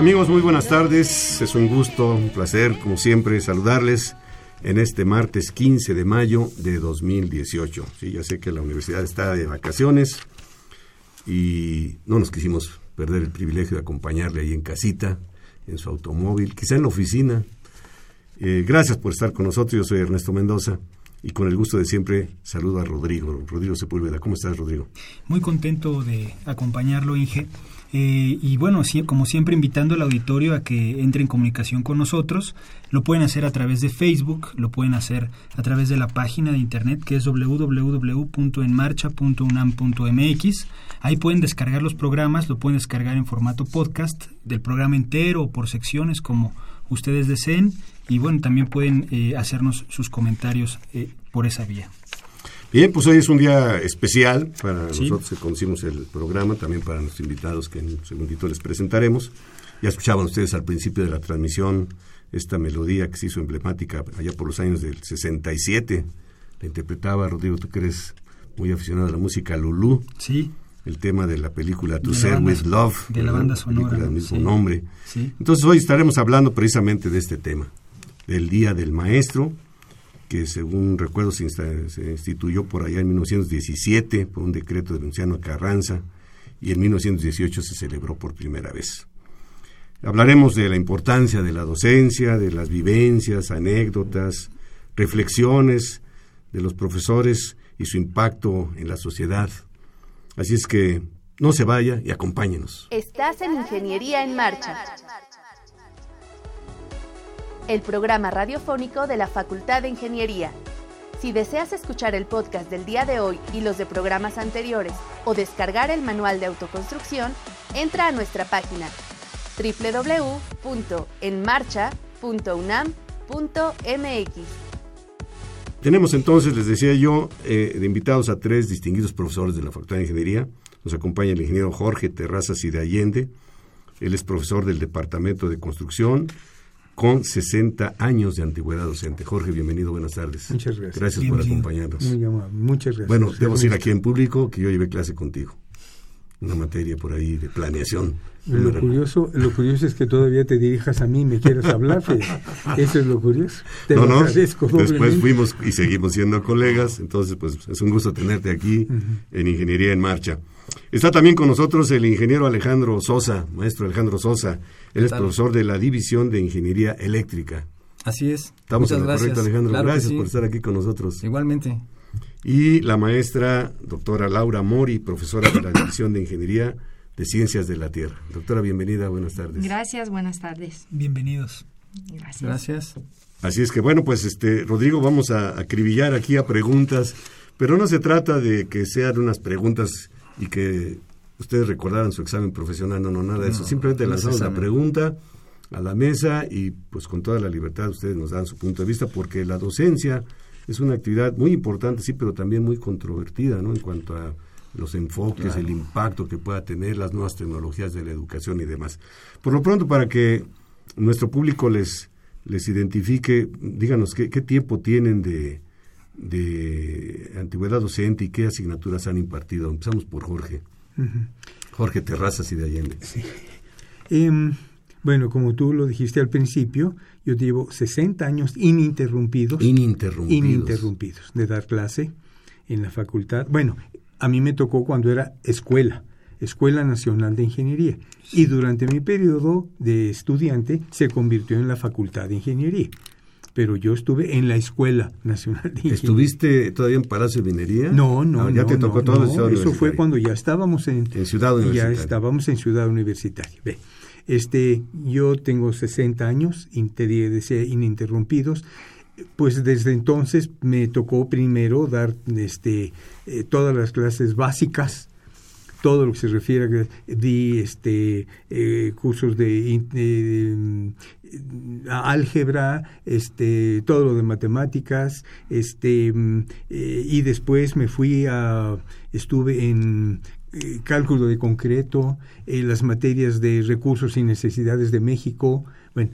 Amigos, muy buenas tardes. Es un gusto, un placer, como siempre, saludarles en este martes 15 de mayo de 2018. Sí, ya sé que la universidad está de vacaciones y no nos quisimos perder el privilegio de acompañarle ahí en casita, en su automóvil, quizá en la oficina. Eh, gracias por estar con nosotros. Yo soy Ernesto Mendoza y con el gusto de siempre saludo a Rodrigo. Rodrigo Sepúlveda. ¿Cómo estás, Rodrigo? Muy contento de acompañarlo, Inge. Eh, y bueno, como siempre invitando al auditorio a que entre en comunicación con nosotros, lo pueden hacer a través de Facebook, lo pueden hacer a través de la página de internet que es www.enmarcha.unam.mx. Ahí pueden descargar los programas, lo pueden descargar en formato podcast del programa entero o por secciones como ustedes deseen y bueno, también pueden eh, hacernos sus comentarios eh, por esa vía. Bien, pues hoy es un día especial para nosotros que conocimos el programa, también para nuestros invitados que en un segundito les presentaremos. Ya escuchaban ustedes al principio de la transmisión esta melodía que se hizo emblemática allá por los años del 67. La interpretaba Rodrigo, tú que eres muy aficionado a la música Lulú. Sí. El tema de la película To Ser With Love. De la banda sonora. Del mismo nombre. Sí. Entonces hoy estaremos hablando precisamente de este tema, del Día del Maestro, que según recuerdo se, instituyó por allá en 1917 por un decreto de Luciano Carranza y en 1918 se celebró por primera vez. Hablaremos de la importancia de la docencia, de las vivencias, anécdotas, reflexiones de los profesores y su impacto en la sociedad. Así es que no se vaya y acompáñenos. Estás en Ingeniería en Marcha el programa radiofónico de la Facultad de Ingeniería. Si deseas escuchar el podcast del día de hoy y los de programas anteriores o descargar el manual de autoconstrucción, entra a nuestra página www.enmarcha.unam.mx. Tenemos entonces, les decía yo, eh, de invitados a tres distinguidos profesores de la Facultad de Ingeniería. Nos acompaña el ingeniero Jorge Terrazas y de Allende. Él es profesor del Departamento de Construcción con 60 años de antigüedad docente. Jorge, bienvenido, buenas tardes. Muchas gracias. Gracias por acompañarnos. Muy amable, muchas gracias. Bueno, debo decir aquí en público que yo llevé clase contigo. Una materia por ahí de planeación. Lo curioso, lo curioso es que todavía te dirijas a mí y me quieras hablar. Eso es lo curioso. Te no, no. Después fuimos y seguimos siendo colegas. Entonces, pues es un gusto tenerte aquí en Ingeniería en Marcha. Está también con nosotros el ingeniero Alejandro Sosa, maestro Alejandro Sosa. Él es profesor de la División de Ingeniería Eléctrica. Así es. Estamos en lo correcto, Alejandro. gracias por estar aquí con nosotros. Igualmente. Y la maestra doctora Laura Mori, profesora de la División de Ingeniería de Ciencias de la Tierra. Doctora, bienvenida, buenas tardes. Gracias, buenas tardes. Bienvenidos. Gracias. Gracias. Así es que bueno, pues este Rodrigo, vamos a acribillar aquí a preguntas, pero no se trata de que sean unas preguntas y que ustedes recordaran su examen profesional, no, no, nada de eso. Simplemente lanzamos la pregunta a la mesa y pues con toda la libertad ustedes nos dan su punto de vista porque la docencia es una actividad muy importante, sí, pero también muy controvertida, ¿no? En cuanto a los enfoques, el impacto que pueda tener las nuevas tecnologías de la educación y demás. Por lo pronto, para que nuestro público les, les identifique, díganos qué, qué tiempo tienen de, de antigüedad docente y qué asignaturas han impartido. Empezamos por Jorge. Jorge Terrazas y de Allende. Em, bueno, como tú lo dijiste al principio, yo llevo 60 años ininterrumpidos. Ininterrumpidos. Ininterrumpidos de dar clase en la facultad. Bueno, a mí me tocó cuando era escuela, Escuela Nacional de Ingeniería. Y durante mi periodo de estudiante se convirtió en la Facultad de Ingeniería. Pero yo estuve en la Escuela Nacional de Ingeniería. ¿Estuviste todavía en Palacio de Minería? No, no, Ah, ya no, te tocó no, todo no, el Eso fue cuando ya estábamos en, En Ciudad ya Universitaria. estábamos en Ciudad Universitaria. Ve, este, yo tengo 60 años, ininterrumpidos. Pues desde entonces me tocó primero dar este, eh, todas las clases básicas, todo lo que se refiere a di este eh, cursos de, álgebra este todo lo de matemáticas este mm, eh, y después me fui a estuve en eh, cálculo de concreto las materias de recursos y necesidades de México bueno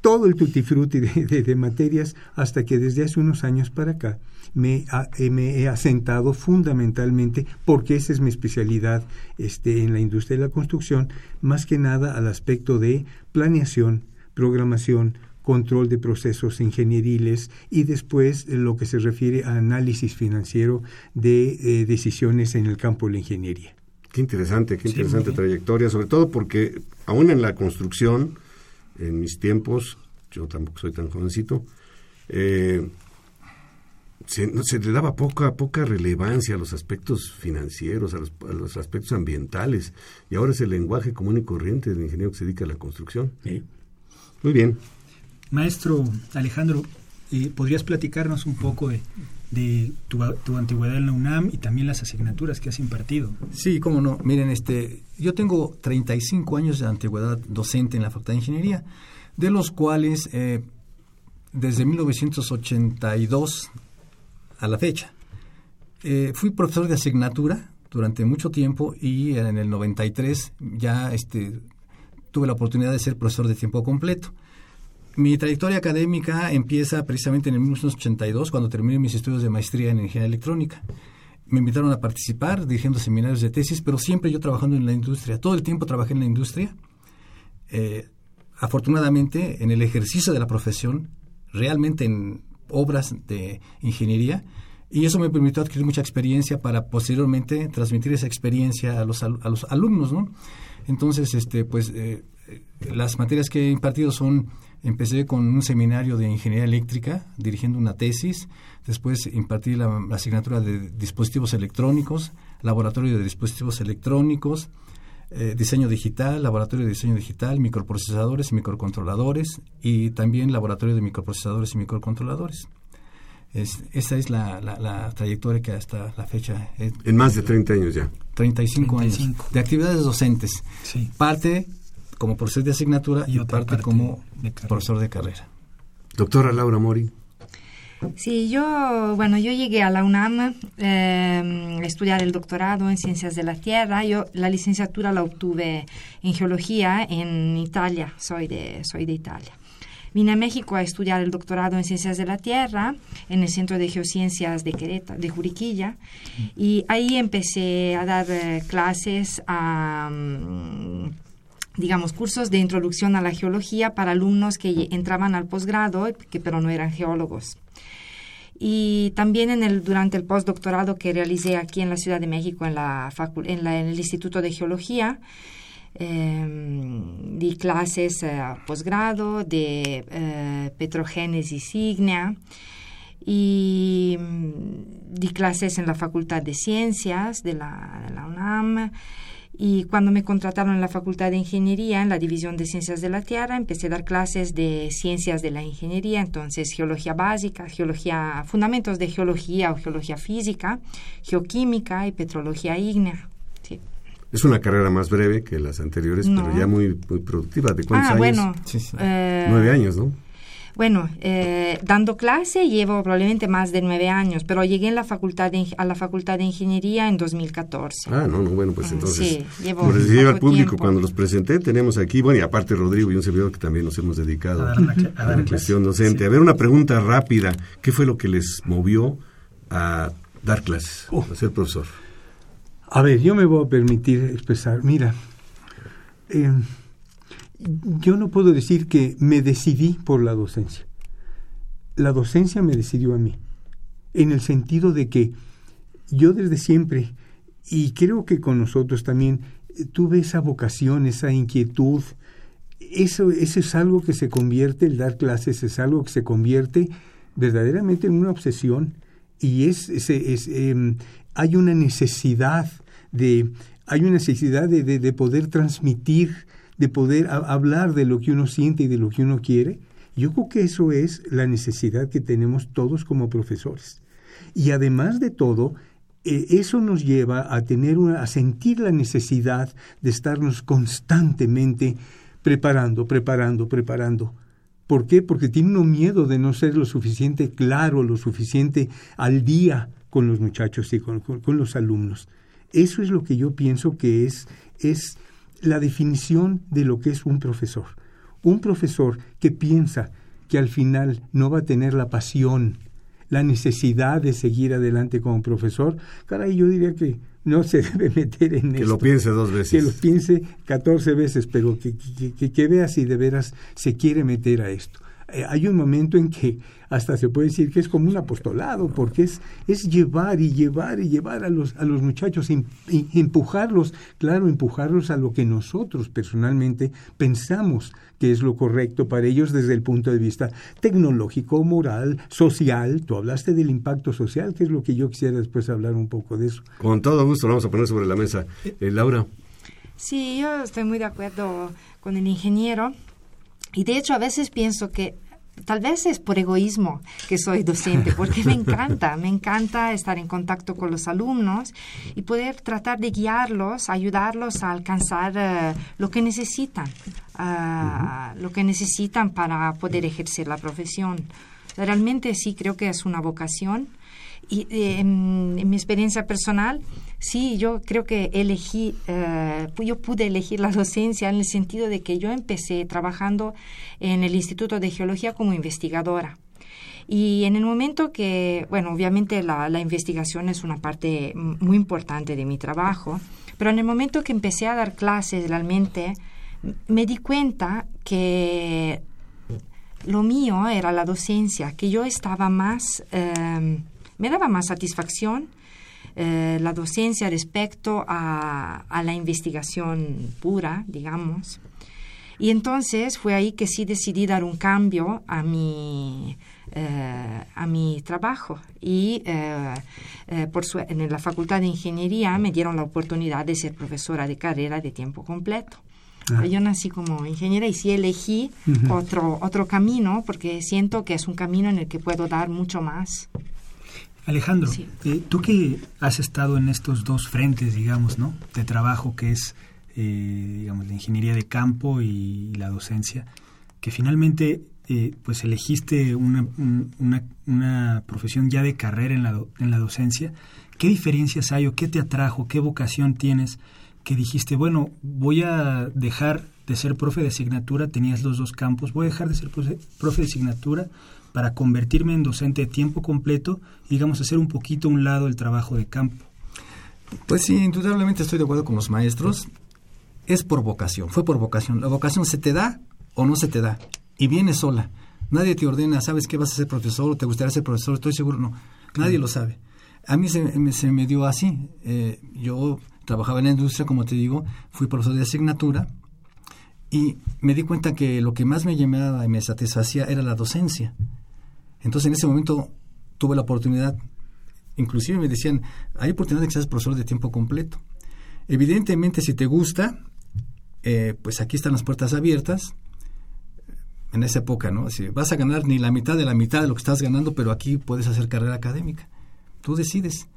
todo el tutti frutti de, de- de materias hasta que desde hace unos años para acá me, ha- eh, me he asentado fundamentalmente porque esa es mi especialidad este, en la industria de la construcción, más que nada al aspecto de planeación, programación, control de procesos ingenieriles y después eh, lo que se refiere a análisis financiero de eh, decisiones en el campo de la ingeniería. Qué interesante, qué interesante trayectoria, sobre todo porque aún en la construcción, en mis tiempos, yo tampoco soy tan jovencito, eh, se, no, se le daba poca, poca relevancia a los aspectos financieros, a los, a los aspectos ambientales, y ahora es el lenguaje común y corriente del ingeniero que se dedica a la construcción. Muy bien. Maestro Alejandro, eh, ¿podrías platicarnos un poco de, de tu, tu antigüedad en la UNAM y también las asignaturas que has impartido? Sí, cómo no. Miren, este, yo tengo 35 años de antigüedad docente en la Facultad de Ingeniería, de los cuales eh, desde 1982 a la fecha. Eh, fui profesor de asignatura durante mucho tiempo y en el 93 ya este, tuve la oportunidad de ser profesor de tiempo completo. Mi trayectoria académica empieza precisamente en el 1982, cuando terminé mis estudios de maestría en ingeniería electrónica. Me invitaron a participar dirigiendo seminarios de tesis, pero siempre yo trabajando en la industria. Todo el tiempo trabajé en la industria. Eh, afortunadamente, en el ejercicio de la profesión, realmente en obras de ingeniería, y eso me permitió adquirir mucha experiencia para posteriormente transmitir esa experiencia a los, a los alumnos, ¿no? Entonces, este, pues, eh, eh, las materias que he impartido son, empecé con un seminario de ingeniería eléctrica, dirigiendo una tesis, después impartí la asignatura de dispositivos electrónicos, laboratorio de dispositivos electrónicos, eh, diseño digital, laboratorio de diseño digital, microprocesadores y microcontroladores y también laboratorio de microprocesadores y microcontroladores. Es, esa es la, la- la trayectoria que hasta la fecha es En más de 30 años ya. 35, 35. años de actividades docentes. Sí. Parte como profesor de asignatura Y y, otra parte, parte como de profesor de carrera. Doctora Laura Mori. Sí, yo, bueno, yo llegué a la UNAM eh, a estudiar el doctorado en Ciencias de la Tierra. Yo la licenciatura la obtuve en Geología en Italia, soy de, soy de Italia. Vine a México a estudiar el doctorado en Ciencias de la Tierra en el Centro de Geociencias de Querétaro, de Juriquilla, y ahí empecé a dar eh, clases mm, digamos, cursos de introducción a la geología para alumnos que entraban al posgrado, que, pero no eran geólogos. Y también en el, durante el postdoctorado que realicé aquí en la Ciudad de México, en, la en, en el Instituto de Geología, eh, di clases eh, posgrado de eh, petrogénesis ígnea y mm, di clases en la Facultad de Ciencias de la UNAM. Y cuando me contrataron en la Facultad de Ingeniería, en la División de Ciencias de la Tierra, empecé a dar clases de ciencias de la ingeniería, entonces geología básica, geología, fundamentos de geología o geología física, geoquímica y petrología ígnea. Sí. Es una carrera más breve que las anteriores, No. pero ya muy, muy productiva. ¿De cuántos Ah, años? bueno. Sí, sí. eh, Nueve años, ¿no? Bueno, eh, dando clase llevo probablemente más de nueve años, pero llegué en la facultad a la Facultad de Ingeniería en 2014. Ah, no, no, bueno, pues ah, entonces, sí, llevo como les al público, cuando los presenté, tenemos aquí, bueno, y aparte Rodrigo y un servidor que también nos hemos dedicado a, la, cuestión docente. A ver, una pregunta rápida, ¿qué fue lo que les movió a dar clases, oh. a ser profesor? A ver, yo me voy a permitir expresar, mira, eh, yo no puedo decir que me decidí por la docencia. La docencia me decidió a mí, en el sentido de que yo desde siempre, y creo que con nosotros también, tuve esa vocación, esa inquietud. Eso, eso es algo que se convierte, el dar clases es algo que se convierte verdaderamente en una obsesión y es, es, em, hay una necesidad de hay una necesidad de, de poder transmitir de poder hablar de lo que uno siente y de lo que uno quiere. Yo creo que eso es la necesidad que tenemos todos como profesores. Y además de todo, eh, eso nos lleva a tener una, a sentir la necesidad de estarnos constantemente preparando, preparando, preparando. ¿Por qué? Porque tiene uno miedo de no ser lo suficiente claro, lo suficiente al día con los muchachos y con, con los alumnos. Eso es lo que yo pienso que es, es la definición de lo que es un profesor. Un profesor que piensa que al final no va a tener la pasión, la necesidad de seguir adelante como profesor, caray, yo diría que no se debe meter en que Que lo piense dos veces. Que lo piense catorce veces, pero que, que, que, vea si de veras se quiere meter a esto. Eh, hay un momento en que hasta se puede decir que es como un apostolado, porque es, es llevar y llevar y llevar a los, a los muchachos, empujarlos, claro, empujarlos a lo que nosotros personalmente pensamos que es lo correcto para ellos desde el punto de vista tecnológico, moral, social. Tú hablaste del impacto social, que es lo que yo quisiera después hablar un poco de eso. Con todo gusto lo vamos a poner sobre la mesa. Eh, Laura. Sí, yo estoy muy de acuerdo con el ingeniero. Y de hecho a veces pienso que Tal vez es por egoísmo que soy docente, porque me encanta, me encanta estar en contacto con los alumnos y poder tratar de guiarlos, ayudarlos a alcanzar eh, lo que necesitan, uh, lo que necesitan para poder ejercer la profesión. Realmente sí creo que es una vocación y eh, en, mi experiencia personal, sí, yo creo que elegí, eh, yo pude elegir la docencia en el sentido de que yo empecé trabajando en el Instituto de Geología como investigadora. Y en el momento que, bueno, obviamente la, investigación es una parte muy importante de mi trabajo, pero en el momento que empecé a dar clases realmente, me di cuenta que lo mío era la docencia, que yo estaba más... Eh, me daba más satisfacción eh, la docencia respecto a, la investigación pura, digamos. Y entonces fue ahí que sí decidí dar un cambio a mi, eh, a mi trabajo. Y eh, por en la Facultad de Ingeniería me dieron la oportunidad de ser profesora de carrera de tiempo completo. Ah. Yo nací como ingeniera y sí elegí otro, otro camino porque siento que es un camino en el que puedo dar mucho más. Alejandro, eh, tú que has estado en estos dos frentes, digamos, ¿no? De trabajo, que es, eh, digamos, la ingeniería de campo y la docencia, que finalmente, eh, pues, elegiste una, una, profesión ya de carrera en la, en la docencia. ¿Qué diferencias hay o qué te atrajo, qué vocación tienes que dijiste, bueno, voy a dejar de ser profe de asignatura, tenías los dos campos, voy a dejar de ser profe de asignatura para convertirme en docente de tiempo completo y, digamos, hacer un poquito a un lado el trabajo de campo. Pues sí, indudablemente estoy de acuerdo con los maestros. Es por vocación, fue por vocación. La vocación se te da o no se te da y viene sola. Nadie te ordena, ¿sabes qué vas a ser profesor o te gustaría ser profesor? Estoy seguro, no. Nadie lo sabe. A mí se, me dio así. Eh, yo trabajaba en la industria, como te digo, fui profesor de asignatura y me di cuenta que lo que más me llamaba y me satisfacía era la docencia. Entonces en ese momento tuve la oportunidad, inclusive me decían, hay oportunidad de que seas profesor de tiempo completo. Evidentemente si te gusta, eh, pues aquí están las puertas abiertas. En esa época, ¿no? Vas a ganar ni la mitad de la mitad de lo que estás ganando, pero aquí puedes hacer carrera académica. Tú decides.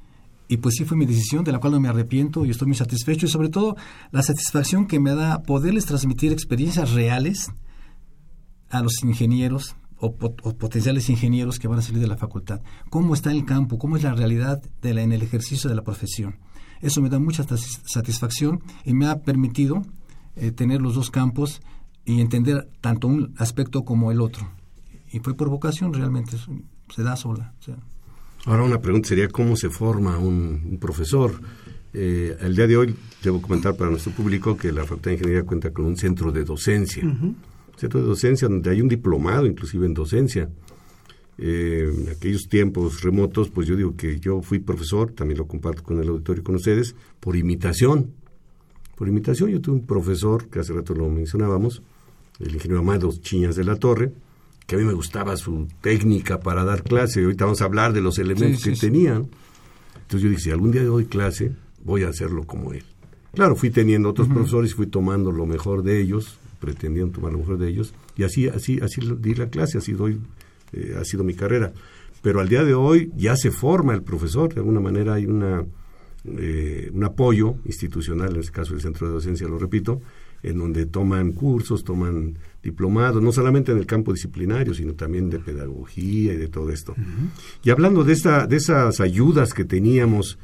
Y pues sí fue mi decisión, de la cual no me arrepiento y estoy muy satisfecho. Y sobre todo la satisfacción que me da poderles transmitir experiencias reales a los ingenieros, o, potenciales ingenieros que van a salir de la facultad. ¿Cómo está el campo? ¿Cómo es la realidad en el ejercicio de la profesión? Eso me da mucha satisfacción y me ha permitido eh, tener los dos campos y entender tanto un aspecto como el otro. Y fue por vocación realmente, se da sola. Ahora una pregunta sería, ¿cómo se forma un, profesor? Eh, el día de hoy debo comentar para nuestro público que la Facultad de Ingeniería cuenta con un centro de docencia. Centro de docencia donde hay un diplomado inclusive en docencia. Eh, en aquellos tiempos remotos, pues yo digo que yo fui profesor, también lo comparto con el auditorio y con ustedes, por imitación. Por imitación, yo tuve un profesor, que hace rato lo mencionábamos, el ingeniero Amado Chiñas de la Torre, que a mí me gustaba su técnica para dar clase. Ahorita vamos a hablar de los elementos que tenían. Entonces yo dije, si algún día doy clase, voy a hacerlo como él. Claro, fui teniendo otros profesores y fui tomando lo mejor de ellos, pretendiendo tomar lo mejor de ellos, y así, así, así di la clase, así doy eh, ha sido mi carrera. Pero al día de hoy ya se forma el profesor, de alguna manera hay una, eh, un apoyo institucional, en este caso el centro de docencia, lo repito, en donde toman cursos, toman diplomados, no solamente en el campo disciplinario, sino también de pedagogía y de todo esto. Y hablando de, esta, de esas ayudas que teníamos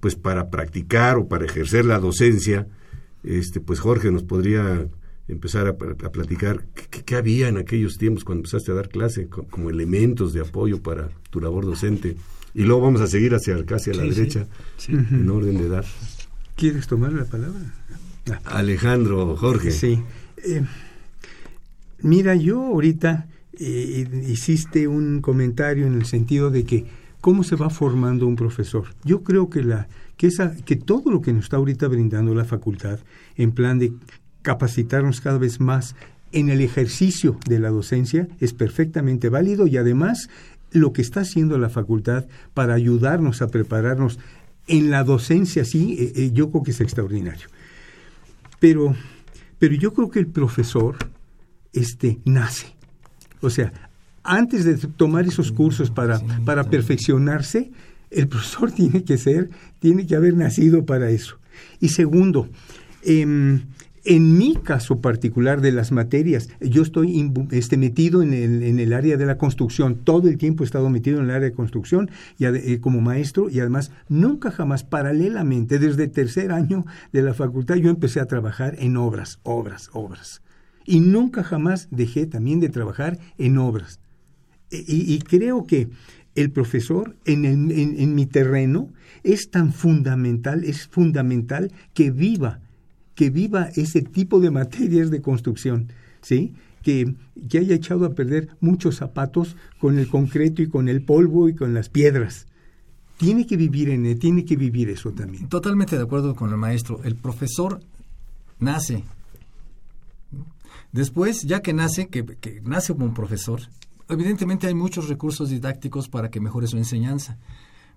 pues para practicar o para ejercer la docencia, este, pues Jorge nos podría empezar a, platicar qué, había en aquellos tiempos cuando empezaste a dar clase como elementos de apoyo para tu labor docente. Y luego vamos a seguir hacia casi a la derecha, en orden de edad. ¿Quieres tomar la palabra? Ah. Alejandro, Jorge. Sí. Eh, mira, yo ahorita eh, hiciste un comentario en el sentido de que cómo se va formando un profesor. Yo creo que la que esa que todo lo que nos está ahorita brindando la facultad en plan de capacitarnos cada vez más en el ejercicio de la docencia es perfectamente válido y además lo que está haciendo la facultad para ayudarnos a prepararnos en la docencia, sí, eh, eh, yo creo que es extraordinario. Pero, pero yo creo que el profesor este, nace. O sea, antes de tomar esos cursos para, para perfeccionarse, el profesor tiene que ser, tiene que haber nacido para eso. Y segundo, eh, en mi caso particular de las materias, yo estoy este, metido en el, en el, área de la construcción, todo el tiempo he estado metido en el área de construcción y, eh, como maestro y además nunca jamás paralelamente, desde el tercer año de la facultad, yo empecé a trabajar en obras, obras, obras. Y nunca jamás dejé también de trabajar en obras. E, y, creo que el profesor en, en, en mi terreno es tan fundamental, es fundamental que viva que viva ese tipo de materias de construcción, ¿sí? Que, que haya echado a perder muchos zapatos con el concreto y con el polvo y con las piedras. Tiene que vivir en tiene que vivir eso también. Totalmente de acuerdo con el maestro. El profesor nace. Después, ya que nace, que, que nace como un profesor, evidentemente hay muchos recursos didácticos para que mejore su enseñanza.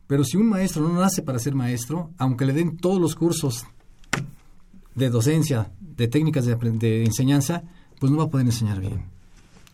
Pero si un maestro no nace para ser maestro, aunque le den todos los cursos de docencia, de técnicas de, enseñanza, pues no va a poder enseñar bien.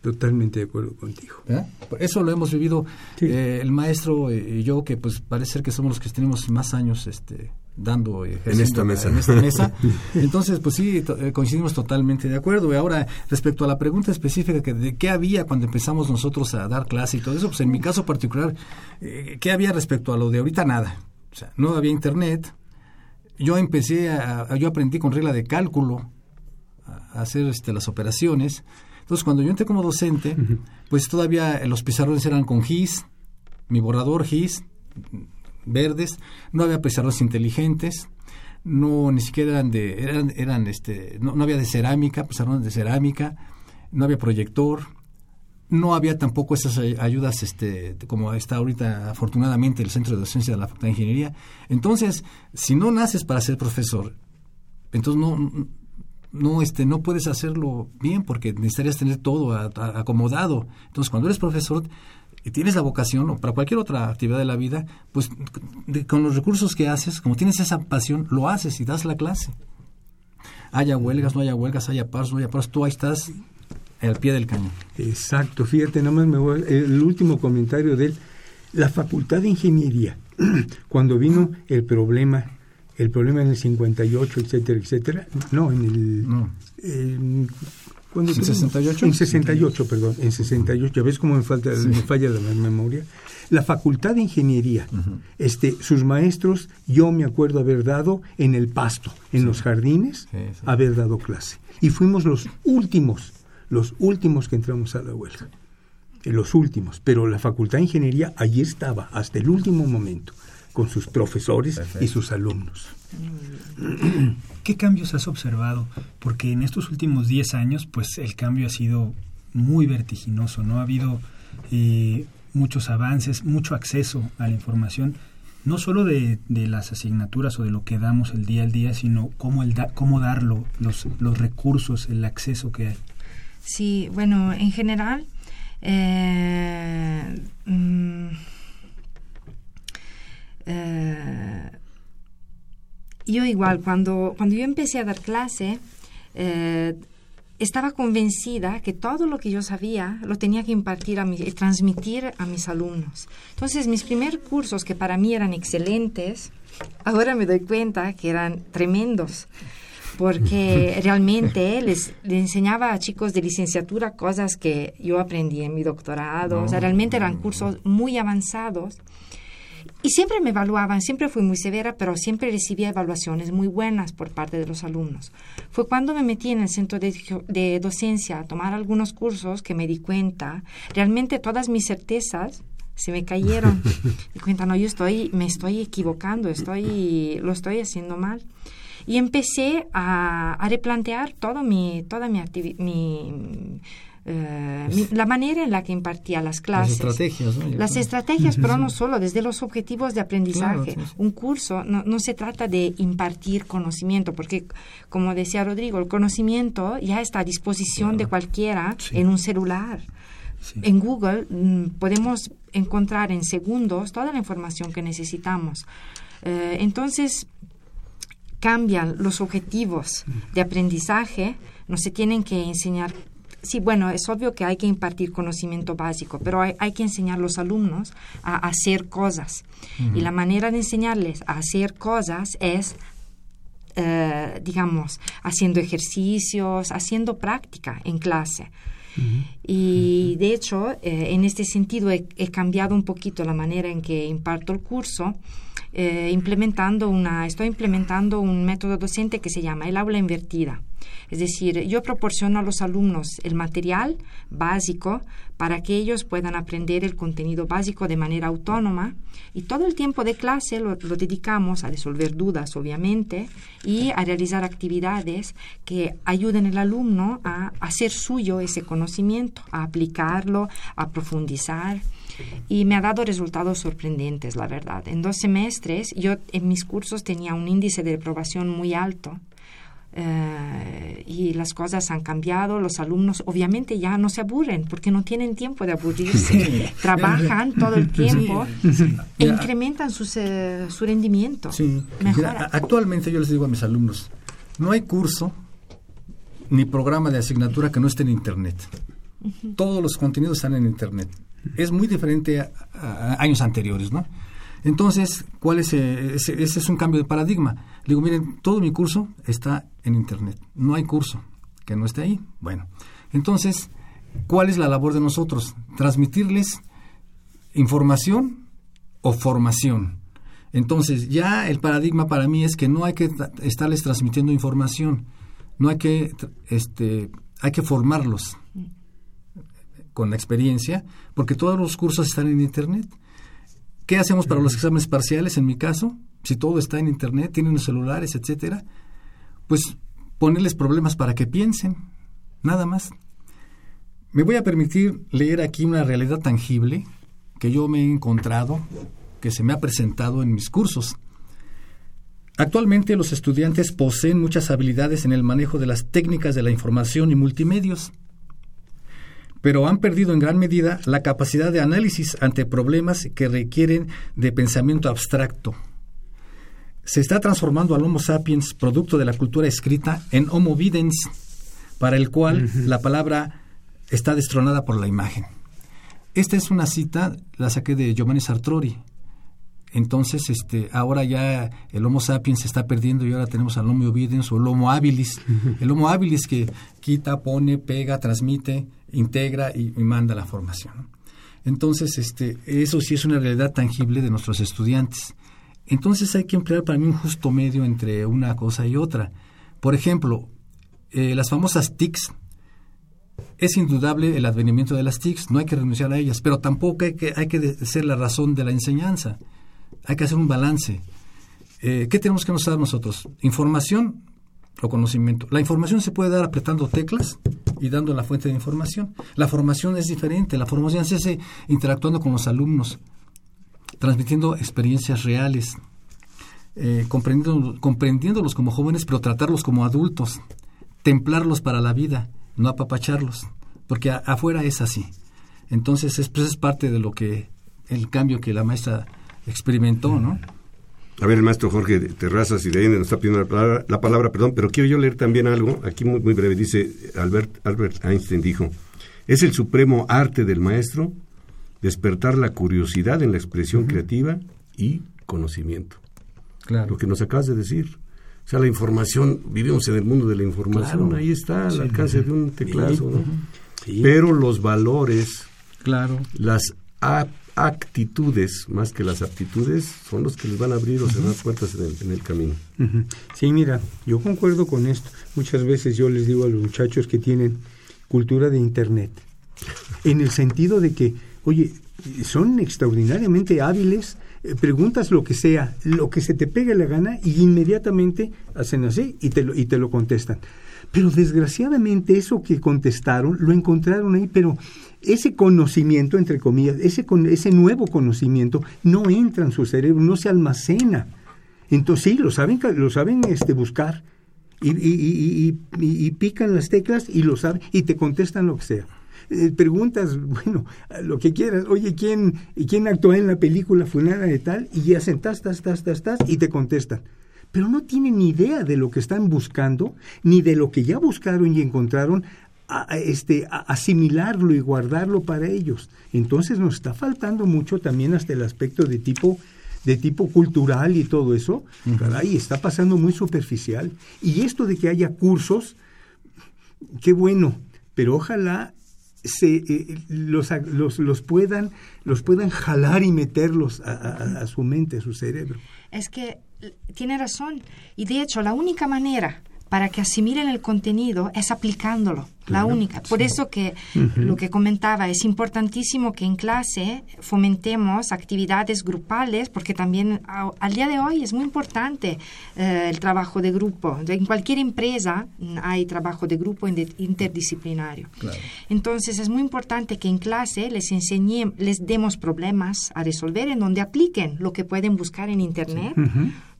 Totalmente de acuerdo contigo. ¿Eh? Eso lo hemos vivido eh, el maestro y yo, que pues parece ser que somos los que tenemos más años este, dando en esta mesa. En esta mesa. Entonces, pues sí, eh, coincidimos totalmente de acuerdo. Y ahora, respecto a la pregunta específica de qué había cuando empezamos nosotros a dar clase y todo eso, pues en mi caso particular, ¿qué había respecto a lo de ahorita? Nada. O sea, no había internet, yo empecé a, yo aprendí con regla de cálculo a hacer este, las operaciones. Entonces, cuando yo entré como docente, pues todavía los pizarrones eran con GIS, mi borrador GIS, verdes, no había pizarrones inteligentes, no ni siquiera eran de eran eran este no, no había de cerámica, pizarrones de cerámica, no había proyector, no había tampoco esas ayudas este, como está ahorita afortunadamente el Centro de Docencia de la Facultad de Ingeniería. Entonces, si no naces para ser profesor, entonces no, no, este, no puedes hacerlo bien porque necesitarías tener todo acomodado. Entonces, cuando eres profesor tienes la vocación o para cualquier otra actividad de la vida, pues con los recursos que haces, como tienes esa pasión, lo haces y das la clase. Haya huelgas, no haya huelgas, haya paros, no haya paros, tú ahí estás al pie del cañón. Exacto, fíjate, nada más me voy, el último comentario de él. La Facultad de Ingeniería, cuando vino el problema, el problema en el 58, etcétera, etcétera, no, en el... ¿En 68? En 68, perdón, en 68. ¿Ya ves cómo me, falta, me falla la memoria? La Facultad de Ingeniería, este, sus maestros, yo me acuerdo haber dado en el pasto, en los jardines, haber dado clase. Y fuimos los últimos, los últimos que entramos a la huelga. Los últimos. Pero la Facultad de Ingeniería allí estaba, hasta el último momento, con sus profesores y sus alumnos. ¿Qué cambios has observado? Porque en estos últimos 10 años, pues el cambio ha sido muy vertiginoso, ¿no? Ha habido eh, muchos avances, mucho acceso a la información, no solo de, las asignaturas o de lo que damos el día al día, sino cómo, el cómo darlo, los, los recursos, el acceso que hay. Sí, bueno, en general, eh, mm, eh, yo igual, cuando, cuando yo empecé a dar clase, eh, estaba convencida que todo lo que yo sabía lo tenía que impartir a mi, transmitir a mis alumnos. Entonces, mis primeros cursos, que para mí eran excelentes, ahora me doy cuenta que eran tremendos, porque realmente les, enseñaba a chicos de licenciatura cosas que yo aprendí en mi doctorado, o sea, realmente eran cursos muy avanzados y siempre me evaluaban, siempre fui muy severa, pero siempre recibía evaluaciones muy buenas por parte de los alumnos. Fue cuando me metí en el centro de, docencia a tomar algunos cursos que me di cuenta, realmente todas mis certezas se me cayeron. me cuenta, no, yo estoy, me estoy equivocando, estoy, lo estoy haciendo mal. Y empecé a, a replantear todo mi, toda mi, mi eh, la manera en la que impartía las clases. Las estrategias, Las estrategias, pero no solo, desde los objetivos de aprendizaje. Un curso no, no, se trata de impartir conocimiento, porque, como decía Rodrigo, el conocimiento ya está a disposición de cualquiera en un celular. En Google mm, podemos encontrar en segundos toda la información que necesitamos. Eh, entonces, cambian los objetivos de aprendizaje, no se tienen que enseñar sí, bueno, es obvio que hay que impartir conocimiento básico, pero hay, que enseñar a los alumnos a hacer cosas. Y la manera de enseñarles a hacer cosas es eh, digamos, haciendo ejercicios, haciendo práctica en clase. Y de hecho, eh, en este sentido he, cambiado un poquito la manera en que imparto el curso, eh, implementando una, estoy implementando un método docente que se llama el aula invertida. Es decir, yo proporciono a los alumnos el material básico para que ellos puedan aprender el contenido básico de manera autónoma y todo el tiempo de clase lo, dedicamos a resolver dudas, obviamente, y a realizar actividades que ayuden al alumno a hacer suyo ese conocimiento, a aplicarlo, a profundizar y me ha dado resultados sorprendentes, la verdad. En dos semestres, yo en mis cursos tenía un índice de aprobación muy alto eh, y las cosas han cambiado, los alumnos obviamente ya no se aburren porque no tienen tiempo de aburrirse, trabajan todo el tiempo e incrementan eh, su rendimiento. actualmente yo les digo a mis alumnos, no hay curso ni programa de asignatura que no esté en Internet. Todos los contenidos están en Internet. Es muy diferente a años anteriores, ¿no? Entonces, ¿cuál es eh, ese, es un cambio de paradigma? Digo, miren, todo mi curso está en Internet. No hay curso que no esté ahí. Bueno, entonces, ¿cuál es la labor de nosotros? Transmitirles información o formación. Entonces, ya el paradigma para mí es que no hay que estarles transmitiendo información, no hay que, este, hay que formarlos con la experiencia, porque todos los cursos están en Internet. ¿Qué hacemos para los exámenes parciales en mi caso? Si todo está en internet, tienen los celulares, etcétera, pues ponerles problemas para que piensen, nada más. Me voy a permitir leer aquí una realidad tangible que yo me he encontrado, que se me ha presentado en mis cursos. Actualmente los estudiantes poseen muchas habilidades en el manejo de las técnicas de la información y multimedios pero han perdido en gran medida la capacidad de análisis ante problemas que requieren de pensamiento abstracto. Se está transformando al Homo sapiens, producto de la cultura escrita, en Homo videns, para el cual la palabra está destronada por la imagen. Esta es una cita, la saqué de Giovanni Sartori. Entonces, este, ahora ya el Homo sapiens se está perdiendo y ahora tenemos al Homo evidens o el Homo habilis. El Homo habilis que quita, pone, pega, transmite, integra y, manda la formación. Entonces, este, eso sí es una realidad tangible de nuestros estudiantes. Entonces hay que emplear para mí un justo medio entre una cosa y otra. Por ejemplo, eh, las famosas TICs, es indudable el advenimiento de las TICs, no hay que renunciar a ellas, pero tampoco hay que, hay que ser la razón de la enseñanza. Hay que hacer un balance. Eh, ¿Qué tenemos que nos dar nosotros? Información conocimiento. La información se puede dar apretando teclas y dando la fuente de información. La formación es diferente. La formación se hace interactuando con los alumnos, transmitiendo experiencias reales, eh, comprendiéndolos como jóvenes, pero tratarlos como adultos, templarlos para la vida, no apapacharlos, porque afuera es así. Entonces, es, pues, es parte de lo que el cambio que la maestra experimentó, ¿no? A ver, el maestro Jorge Terrazas y de ahí nos está pidiendo la palabra, perdón, pero quiero yo leer también algo, aquí muy, muy breve, dice Albert, Albert Einstein dijo, es el supremo arte del maestro despertar la curiosidad en la expresión creativa y conocimiento. Claro. Lo que nos acabas de decir. O sea, la información, vivimos en el mundo de la información, ahí está, al alcance de un teclazo, ¿no? Pero los valores, claro. las actitudes más que las aptitudes son los que les van a abrir o cerrar puertas en el, camino. Sí, mira, yo concuerdo con esto. Muchas veces yo les digo a los muchachos que tienen cultura de Internet, en el sentido de que, oye, son extraordinariamente hábiles, eh, preguntas lo que sea, lo que se te pegue la gana y inmediatamente hacen así y te lo, y te lo contestan. Pero desgraciadamente eso que contestaron lo encontraron ahí, pero ese conocimiento, entre comillas, ese, ese nuevo conocimiento no entra en su cerebro, no se almacena. Entonces sí, lo saben, lo saben este, buscar y, y, y, pican las teclas y lo saben y te contestan lo que sea. Eh, preguntas, bueno, lo que quieras, oye, ¿quién, ¿quién actuó en la película fulana de tal? Y hacen tas, tas, tas, tas, tas, y te contestan. Pero no tienen ni idea de lo que están buscando, ni de lo que ya buscaron y encontraron este, asimilarlo y guardarlo para ellos. Entonces nos está faltando mucho también hasta el aspecto de tipo de tipo cultural y todo eso, caray, está pasando muy superficial. Y esto de que haya cursos, qué bueno, pero ojalá se, eh, los, los, puedan, los puedan jalar y meterlos a, a, su mente, a su cerebro. Es que tiene razón. Y de hecho, la única manera para que asimilen el contenido es aplicándolo, la única. Por eso que lo que comentaba, es importantísimo que en clase fomentemos actividades grupales, porque también al día de hoy es muy importante eh, el trabajo de grupo. En cualquier empresa hay trabajo de grupo interdisciplinario. Entonces es muy importante que en clase les enseñemos, les demos problemas a resolver en donde apliquen lo que pueden buscar en Internet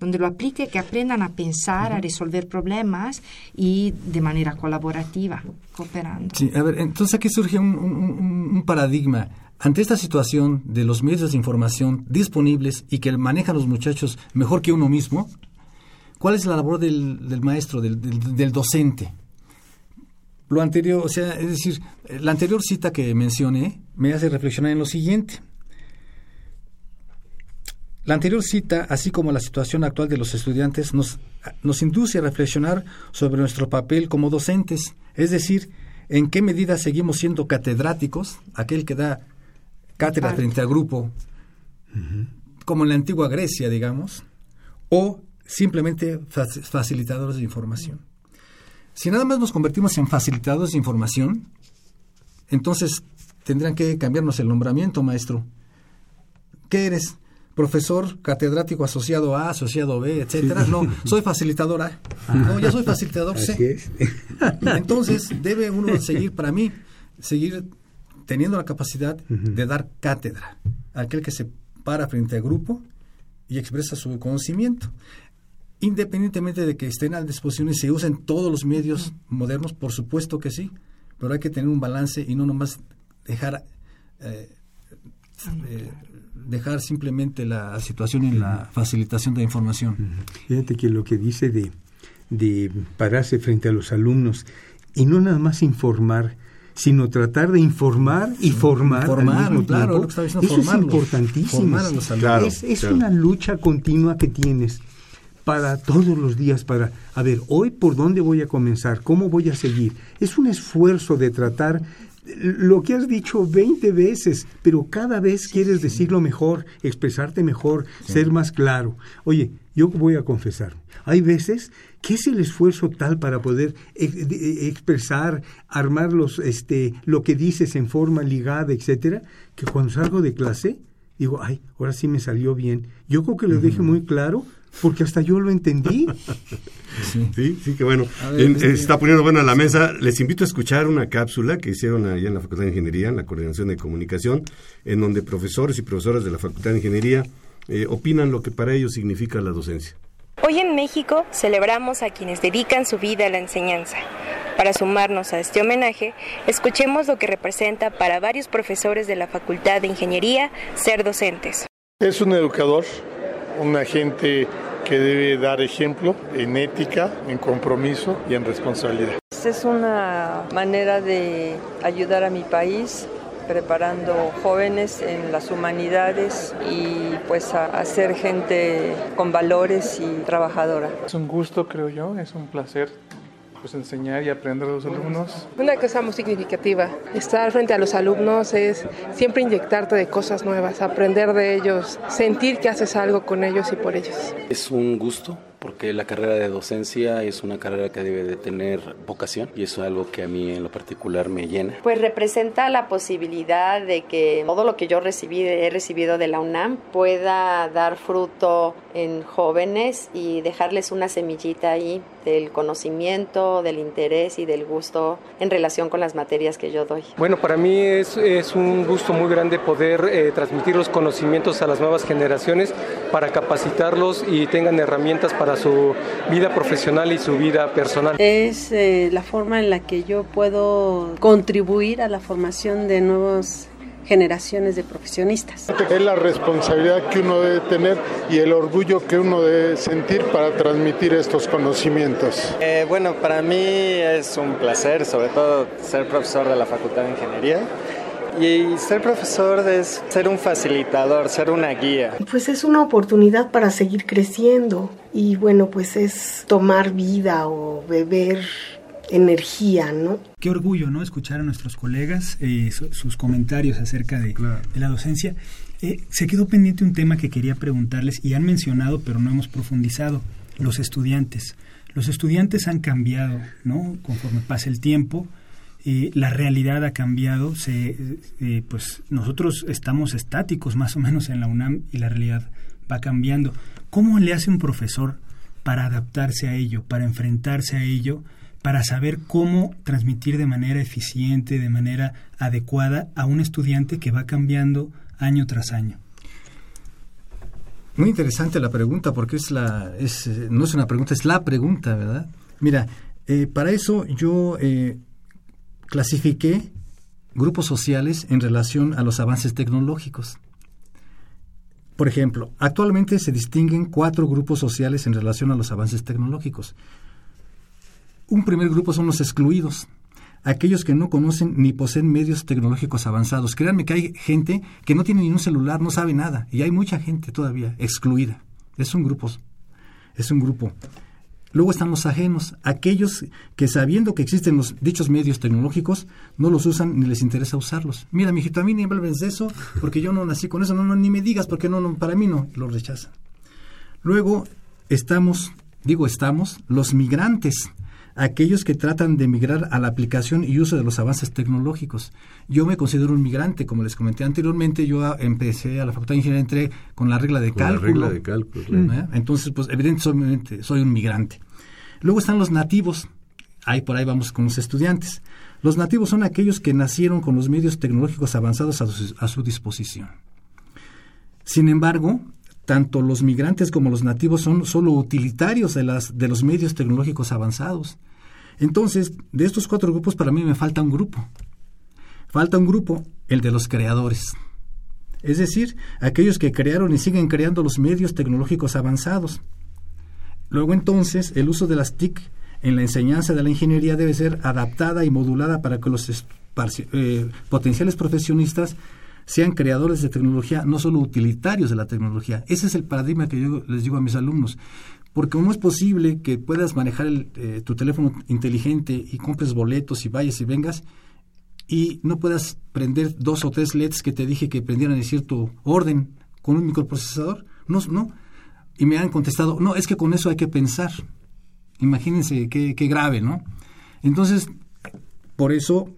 donde lo aplique, que aprendan a pensar, a resolver problemas y de manera colaborativa, cooperando. Sí, a ver, entonces aquí surge un, paradigma. Ante esta situación de los medios de información disponibles y que manejan los muchachos mejor que uno mismo, ¿cuál es la labor del, maestro, del, del docente? Lo anterior, o sea, es decir, la anterior cita que mencioné me hace reflexionar en lo siguiente. La anterior cita, así como la situación actual de los estudiantes, nos, nos induce a reflexionar sobre nuestro papel como docentes, es decir, en qué medida seguimos siendo catedráticos, aquel que da cátedra frente al grupo, como en la antigua Grecia, digamos, o simplemente facilitadores de información. Si nada más nos convertimos en facilitadores de información, entonces tendrán que cambiarnos el nombramiento, maestro. ¿Qué eres? Profesor catedrático asociado A, asociado B, etcétera. No, soy facilitadora. No, ya soy facilitador C. Entonces, debe uno seguir, para mí, seguir teniendo la capacidad de dar cátedra a aquel que se para frente al grupo y expresa su conocimiento. Independientemente de que estén a disposición y se usen todos los medios modernos, por supuesto que sí, pero hay que tener un balance y no nomás dejar eh, eh, dejar simplemente la situación en la facilitación de información. Fíjate que lo que dice de, de pararse frente a los alumnos y no nada más informar, sino tratar de informar y formar, Formar, al mismo claro, tiempo. lo que está diciendo, Eso es formarlos, importantísimo. formar a los alumnos. Claro, es es claro. una lucha continua que tienes para todos los días, para, a ver, hoy por dónde voy a comenzar, cómo voy a seguir. Es un esfuerzo de tratar lo que has dicho 20 veces, pero cada vez quieres decirlo mejor, expresarte mejor, ser más claro. Oye, yo voy a confesar, hay veces que es el esfuerzo tal para poder de- expresar, armar los, este, lo que dices en forma ligada, etcétera, que cuando salgo de clase, digo, ay, ahora sí me salió bien. Yo creo que lo dije muy claro, porque hasta yo lo entendí. Sí, sí, que bueno. A ver, En- este- se está poniendo buena la mesa. Les invito a escuchar una cápsula que hicieron allá en la Facultad de Ingeniería, en la Coordinación de Comunicación, en donde profesores y profesoras de la Facultad de Ingeniería eh, opinan lo que para ellos significa la docencia. Hoy en México celebramos a quienes dedican su vida a la enseñanza. Para sumarnos a este homenaje, escuchemos lo que representa para varios profesores de la Facultad de Ingeniería ser docentes. Es un educador, un agente que debe dar ejemplo en ética, en compromiso y en responsabilidad. Es una manera de ayudar a mi país preparando jóvenes en las humanidades y pues a, a ser gente con valores y trabajadora. Es un gusto, creo yo, es un placer pues enseñar y aprender a los alumnos. Una cosa muy significativa, estar frente a los alumnos es siempre inyectarte de cosas nuevas, aprender de ellos, sentir que haces algo con ellos y por ellos. Es un gusto porque la carrera de docencia es una carrera que debe de tener vocación y eso es algo que a mí en lo particular me llena. Pues representa la posibilidad de que todo lo que yo recibí, he recibido de la UNAM pueda dar fruto en jóvenes y dejarles una semillita ahí del conocimiento, del interés y del gusto en relación con las materias que yo doy. Bueno, para mí es, es un gusto muy grande poder eh, transmitir los conocimientos a las nuevas generaciones para capacitarlos y tengan herramientas para su vida profesional y su vida personal. Es eh, la forma en la que yo puedo contribuir a la formación de nuevas generaciones de profesionistas. Es la responsabilidad que uno debe tener y el orgullo que uno debe sentir para transmitir estos conocimientos. Eh, bueno, para mí es un placer, sobre todo ser profesor de la Facultad de Ingeniería. Y ser profesor es ser un facilitador, ser una guía. Pues es una oportunidad para seguir creciendo y bueno, pues es tomar vida o beber energía, ¿no? Qué orgullo, ¿no? Escuchar a nuestros colegas eh, su, sus comentarios acerca de, de la docencia. Eh, se quedó pendiente un tema que quería preguntarles y han mencionado, pero no hemos profundizado, los estudiantes. Los estudiantes han cambiado, ¿no? Conforme pasa el tiempo, eh, la realidad ha cambiado. Se, eh, pues nosotros estamos estáticos más o menos en la UNAM y la realidad va cambiando. ¿Cómo le hace un profesor para adaptarse a ello, para enfrentarse a ello? Para saber cómo transmitir de manera eficiente, de manera adecuada a un estudiante que va cambiando año tras año. Muy interesante la pregunta porque es la es no es una pregunta es la pregunta, ¿verdad? Mira, eh, para eso yo eh, clasifiqué grupos sociales en relación a los avances tecnológicos. Por ejemplo, actualmente se distinguen cuatro grupos sociales en relación a los avances tecnológicos. Un primer grupo son los excluidos, aquellos que no conocen ni poseen medios tecnológicos avanzados. Créanme que hay gente que no tiene ni un celular, no sabe nada, y hay mucha gente todavía excluida. Es un grupo. Es un grupo. Luego están los ajenos, aquellos que sabiendo que existen los dichos medios tecnológicos, no los usan ni les interesa usarlos. Mira, mijito, a mí ni me hables de eso, porque yo no nací con eso, no, no ni me digas, porque no, no, para mí no, lo rechazan. Luego estamos, digo estamos, los migrantes, aquellos que tratan de migrar a la aplicación y uso de los avances tecnológicos. Yo me considero un migrante, como les comenté anteriormente, yo empecé a la Facultad de Ingeniería, entré con la regla de con cálculo. La regla de cálculo claro. Entonces, pues evidentemente soy un migrante. Luego están los nativos, ahí por ahí vamos con los estudiantes. Los nativos son aquellos que nacieron con los medios tecnológicos avanzados a su, a su disposición. Sin embargo, tanto los migrantes como los nativos son solo utilitarios de, las, de los medios tecnológicos avanzados. Entonces, de estos cuatro grupos, para mí me falta un grupo. Falta un grupo, el de los creadores. Es decir, aquellos que crearon y siguen creando los medios tecnológicos avanzados. Luego entonces, el uso de las TIC en la enseñanza de la ingeniería debe ser adaptada y modulada para que los eh, potenciales profesionistas sean creadores de tecnología, no solo utilitarios de la tecnología. Ese es el paradigma que yo les digo a mis alumnos. Porque ¿cómo es posible que puedas manejar eh, tu teléfono inteligente y compres boletos y vayas y vengas y no puedas prender dos o tres LEDs que te dije que prendieran en cierto orden con un microprocesador? No, no. Y me han contestado, no, es que con eso hay que pensar. Imagínense qué, qué grave, ¿no? Entonces, por eso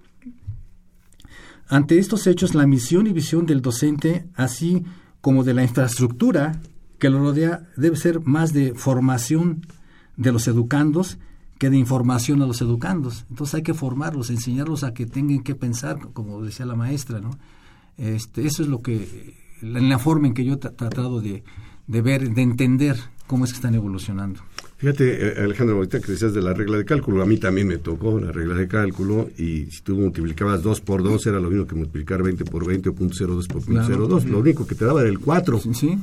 ante estos hechos, la misión y visión del docente, así como de la infraestructura que lo rodea, debe ser más de formación de los educandos que de información a los educandos. Entonces hay que formarlos, enseñarlos a que tengan que pensar, como decía la maestra, ¿no? Este, eso es lo que, en la forma en que yo he tratado de, de ver, de entender cómo es que están evolucionando. Fíjate, eh, Alejandro, ahorita que decías de la regla de cálculo, a mí también me tocó la regla de cálculo y si tú multiplicabas 2 por 2 era lo mismo que multiplicar 20 por 20 o .02 por .02, lo único que te daba era el 4. Sí.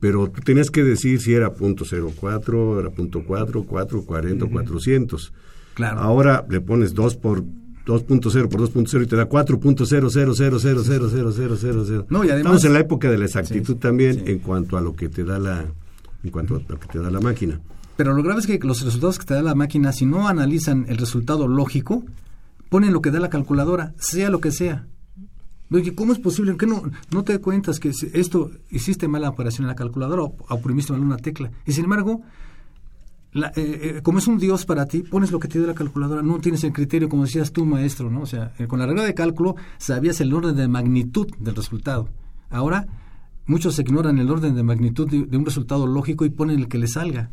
Pero tú tenías que decir si era .04, era .4, 4, 40 400. Claro. Ahora le pones 2 por 2.0 por 2.0 y te da 4.000000000. No, y además, Estamos en la época de la exactitud también en cuanto a lo que te da la en cuanto a lo que te da la máquina. Pero lo grave es que los resultados que te da la máquina, si no analizan el resultado lógico, ponen lo que da la calculadora, sea lo que sea. ¿cómo es posible que no, no te cuentas que esto hiciste mala operación en la calculadora o oprimiste mal una tecla? Y sin embargo, eh, eh, como es un Dios para ti, pones lo que te dio la calculadora, no tienes el criterio, como decías tú, maestro, ¿no? O sea, eh, con la regla de cálculo sabías el orden de magnitud del resultado. Ahora, muchos ignoran el orden de magnitud de, un resultado lógico y ponen el que le salga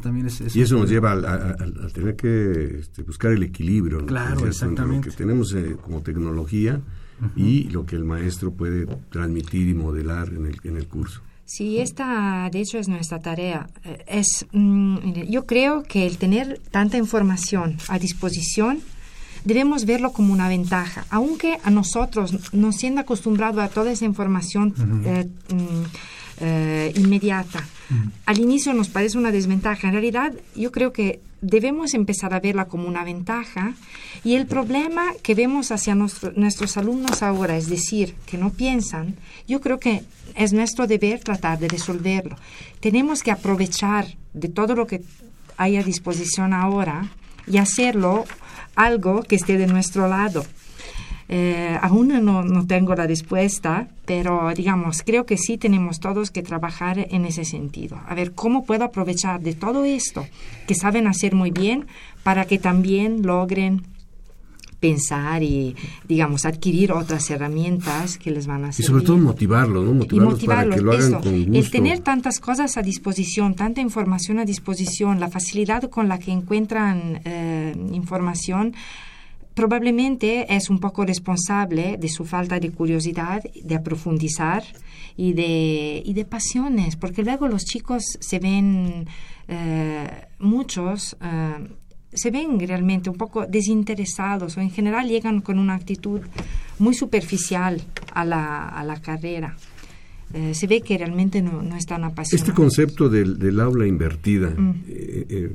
también es, y eso nos lleva a, tener que este, buscar el equilibrio claro, exactamente. lo que tenemos eh, como tecnología y lo que el maestro puede transmitir y modelar en el, en el curso. Sí, esta de hecho es nuestra tarea. Eh, es, mm, yo creo que el tener tanta información a disposición debemos verlo como una ventaja, aunque a nosotros, no siendo acostumbrados a toda esa información eh, mm, inmediata, al inicio nos parece una desventaja. En realidad, yo creo que debemos empezar a verla como una ventaja y el problema que vemos hacia nuestros alumnos ahora, es decir, que no piensan, yo creo que es nuestro deber tratar de resolverlo. Tenemos que aprovechar de todo lo que hay a disposición ahora y hacerlo algo que esté de nuestro lado. Eh, aún no, no, tengo la respuesta, pero digamos, creo que sí tenemos todos que trabajar en ese sentido. A ver, ¿cómo puedo aprovechar de todo esto que saben hacer muy bien para que también logren pensar y, digamos, adquirir otras herramientas que les van a servir. Y sobre todo motivarlos, ¿no? Motivarlos, para que lo hagan con gusto. El tener tantas cosas a disposición, tanta información a disposición, la facilidad con la que encuentran eh, información, probablemente es un poco responsable de su falta de curiosidad, de profundizar y de, y de pasiones, porque luego los chicos se ven, eh, muchos, eh, se ven realmente un poco desinteresados o en general llegan con una actitud muy superficial a la, a la carrera. Eh, se ve que realmente no, no están apasionados. Este concepto del, del aula invertida, mm. eh, eh,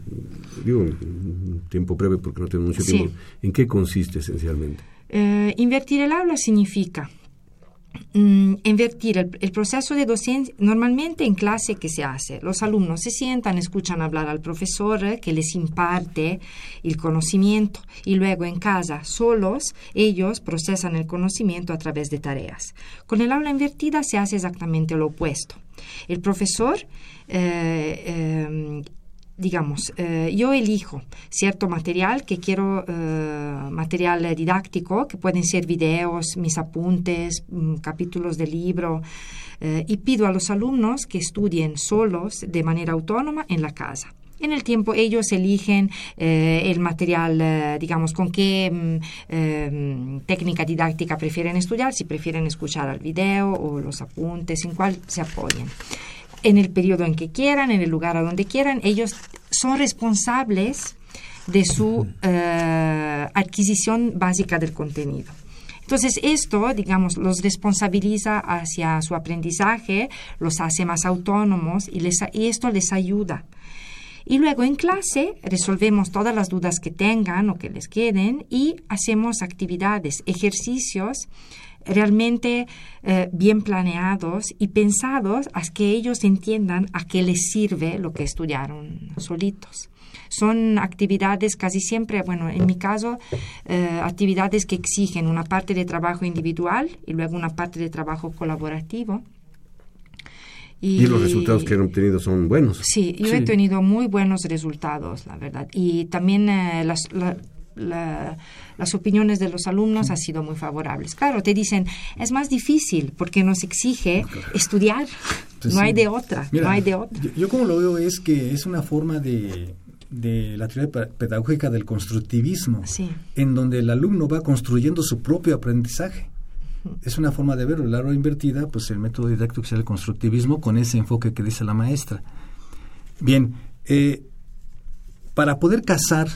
digo, un tiempo breve porque no tengo mucho tiempo, ¿en qué consiste esencialmente? invertir el aula significa Mm, invertir el, proceso de docencia normalmente en clase que se hace. Los alumnos se sientan, escuchan hablar al profesor eh, que les imparte el conocimiento y luego en casa solos ellos procesan el conocimiento a través de tareas. Con el aula invertida se hace exactamente lo opuesto. El profesor eh, eh, digamos, eh, yo elijo cierto material que quiero, eh, material didáctico, que pueden ser videos, mis apuntes, mm, capítulos de libro, eh, y pido a los alumnos que estudien solos de manera autónoma en la casa. En el tiempo ellos eligen el material, digamos, con qué mm, técnica didáctica prefieren estudiar, si prefieren escuchar el video o los apuntes, en cuál se apoyen en el periodo en que quieran, en el lugar a donde quieran, ellos son responsables de su eh, adquisición básica del contenido. Entonces, esto, digamos, los responsabiliza hacia su aprendizaje, los hace más autónomos y, les, y esto les ayuda. Y luego en clase resolvemos todas las dudas que tengan o que les queden y hacemos actividades, ejercicios realmente eh, bien planeados y pensados a que ellos entiendan a qué les sirve lo que estudiaron solitos. Son actividades casi siempre, bueno, en mi caso, eh, actividades que exigen una parte de trabajo individual y luego una parte de trabajo colaborativo. Y, los resultados que han obtenido son buenos. Sí, yo he tenido muy buenos resultados, la verdad. Y también eh, las, las opiniones de los alumnos han sido muy favorables. Claro, te dicen, es más difícil porque nos exige estudiar. no hay de otra, no hay de otra. Yo, como lo veo es que es una forma de, de la teoría pedagógica del constructivismo, en donde el alumno va construyendo su propio aprendizaje. Es una forma de verlo. La hora invertida, pues el método didáctico es el constructivismo con ese enfoque que dice la maestra. Bien, eh, para poder casar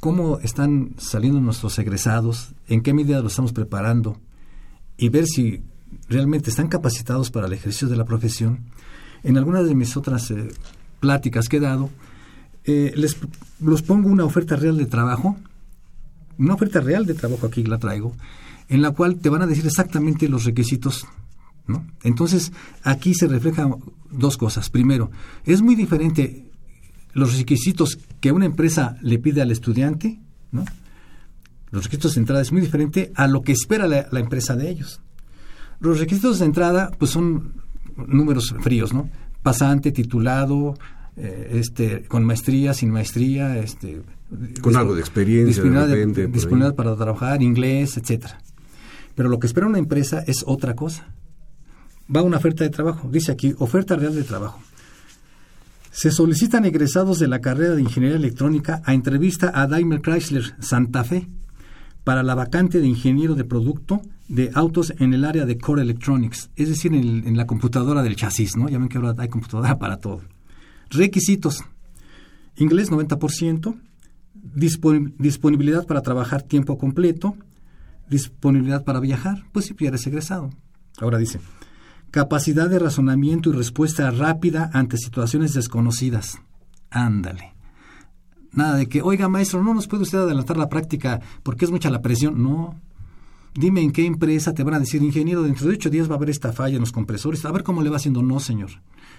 cómo están saliendo nuestros egresados, en qué medida los estamos preparando y ver si realmente están capacitados para el ejercicio de la profesión. En algunas de mis otras eh, pláticas que he dado, eh, les los pongo una oferta real de trabajo, una oferta real de trabajo aquí la traigo, en la cual te van a decir exactamente los requisitos. ¿no? Entonces, aquí se reflejan dos cosas. Primero, es muy diferente los requisitos que una empresa le pide al estudiante, ¿no? Los requisitos de entrada es muy diferente a lo que espera la, empresa de ellos. Los requisitos de entrada, pues son números fríos, ¿no? Pasante, titulado, eh, este, con maestría, sin maestría, este, con algo de experiencia, disponibilidad, para trabajar, inglés, etcétera. Pero lo que espera una empresa es otra cosa. Va una oferta de trabajo, dice aquí, oferta real de trabajo. Se solicitan egresados de la carrera de Ingeniería Electrónica a entrevista a Daimler Chrysler Santa Fe para la vacante de ingeniero de producto de autos en el área de Core Electronics, es decir, en, la computadora del chasis, ¿no? Ya ven que ahora hay computadora para todo. Requisitos. Inglés 90%, disponibilidad para trabajar tiempo completo, disponibilidad para viajar, pues si pierdes egresado. Ahora dice, Capacidad de razonamiento y respuesta rápida ante situaciones desconocidas. Ándale. Nada de que, oiga maestro, no nos puede usted adelantar la práctica porque es mucha la presión. No. Dime en qué empresa te van a decir, ingeniero, dentro de ocho días va a haber esta falla en los compresores. A ver cómo le va haciendo. No, señor.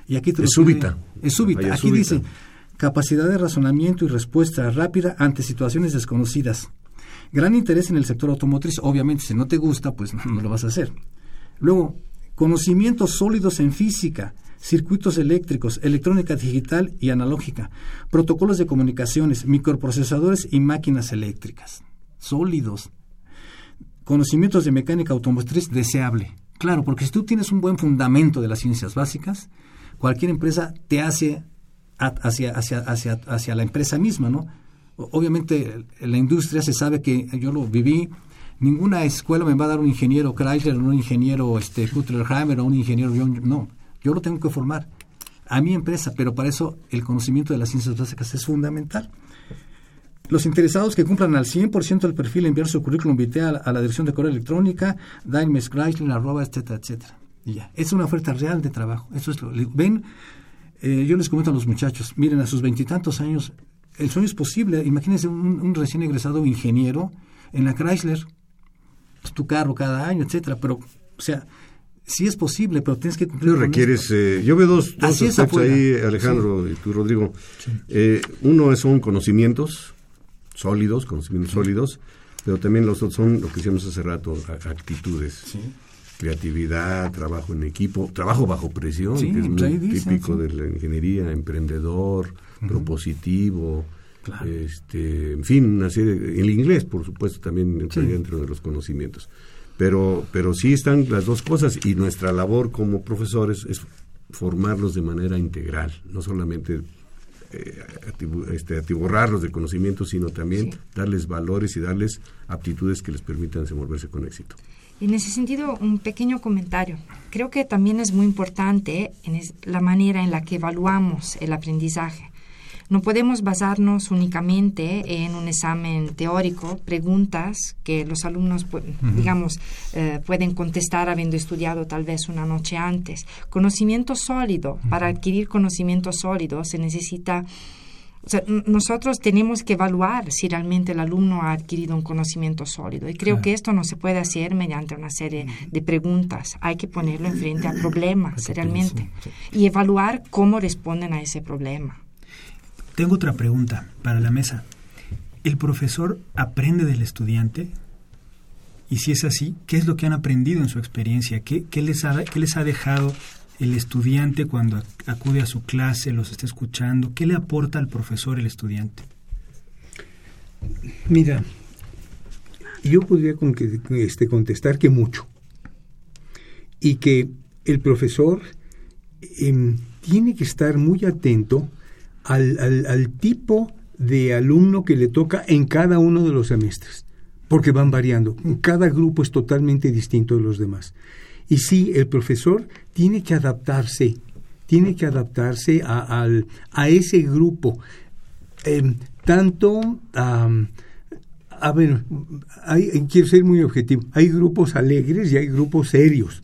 Y aquí es súbita. Es súbita. Aquí dice capacidad de razonamiento y respuesta rápida ante situaciones desconocidas. Gran interés en el sector automotriz. Obviamente, si no te gusta, pues no lo vas a hacer. Luego, conocimientos sólidos en física, circuitos eléctricos, electrónica digital y analógica, protocolos de comunicaciones, microprocesadores y máquinas eléctricas. Sólidos. Conocimientos de mecánica automotriz deseable. Claro, porque si tú tienes un buen fundamento de las ciencias básicas, cualquier empresa te hace hacia, hacia, hacia, hacia la empresa misma, ¿no? Obviamente la industria se sabe que yo lo viví, ninguna escuela me va a dar un ingeniero Chrysler, un ingeniero este, o un ingeniero John. No, yo lo tengo que formar a mi empresa, pero para eso el conocimiento de las ciencias básicas es fundamental. Los interesados que cumplan al 100% el perfil enviar su currículum vitae a, la dirección de correo electrónica, Daimler Chrysler, arroba, etcétera, etcétera. Y ya. Es una oferta real de trabajo. Eso es lo. Ven, eh, yo les comento a los muchachos, miren, a sus veintitantos años, el sueño es posible. Imagínense un, recién egresado ingeniero en la Chrysler, tu carro cada año, etcétera, pero, o sea, sí es posible, pero tienes que cumplir. requieres, eh, yo veo dos, dos aspectos ahí, Alejandro y tú, Rodrigo. Eh, uno son conocimientos sólidos, conocimientos sólidos, pero también los otros son lo que decíamos hace rato, actitudes. Creatividad, trabajo en equipo, trabajo bajo presión, que es muy típico de la ingeniería, emprendedor, propositivo, este, en fin, una serie, el inglés, por supuesto, también entraría dentro de los conocimientos. Pero, pero sí están las dos cosas y nuestra labor como profesores es formarlos de manera integral, no solamente eh, este, atiborrarlos de conocimientos, sino también darles valores y darles aptitudes que les permitan desenvolverse con éxito. En ese sentido, un pequeño comentario. Creo que también es muy importante en la manera en la que evaluamos el aprendizaje No podemos basarnos únicamente en un examen teórico, preguntas que los alumnos, digamos, eh, pueden contestar habiendo estudiado tal vez una noche antes. Conocimiento sólido. Para adquirir conocimiento sólido se necesita nosotros tenemos que evaluar si realmente el alumno ha adquirido un conocimiento sólido. Y creo que esto no se puede hacer mediante una serie de preguntas. Hay que ponerlo enfrente a problemas realmente y evaluar cómo responden a ese problema. Tengo otra pregunta para la mesa. ¿El profesor aprende del estudiante? Y si es así, ¿qué es lo que han aprendido en su experiencia? ¿Qué, les, ha, dejado el estudiante cuando acude a su clase, los está escuchando? ¿Qué le aporta al profesor el estudiante? Mira, yo podría este, contestar que mucho. Y que el profesor em, tiene que estar muy atento al, al, tipo de alumno que le toca en cada uno de los semestres, porque van variando. Cada grupo es totalmente distinto de los demás. Y sí, el profesor tiene que adaptarse, tiene que adaptarse a, a ese grupo. Em, tanto, a ver, hay, quiero ser muy objetivo, hay grupos alegres y hay grupos serios.